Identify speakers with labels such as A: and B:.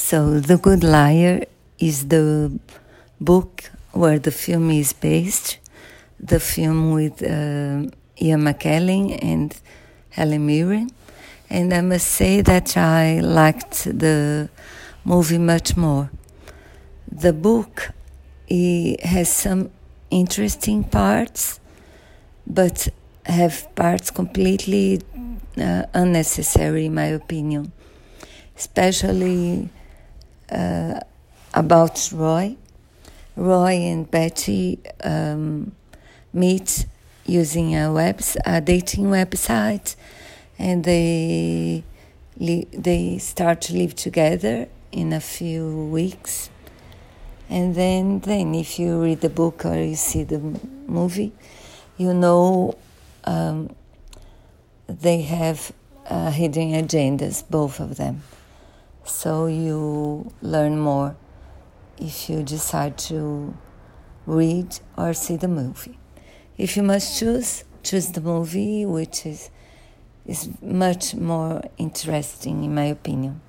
A: So, The Good Liar is the book where the film is based, the film with uh, Ian McKellen and Helen Mirren. And I must say that I liked the movie much more. The book it has some interesting parts, but have parts completely uh, unnecessary, in my opinion, especially uh, about Roy. Roy and Betty um, meet using a web a dating website, and they they start to live together in a few weeks. And then, then if you read the book or you see the movie, you know um, they have uh, hidden agendas, both of them. So you learn more if you decide to read or see the movie. If you must choose, choose the movie, which is is much more interesting in my opinion.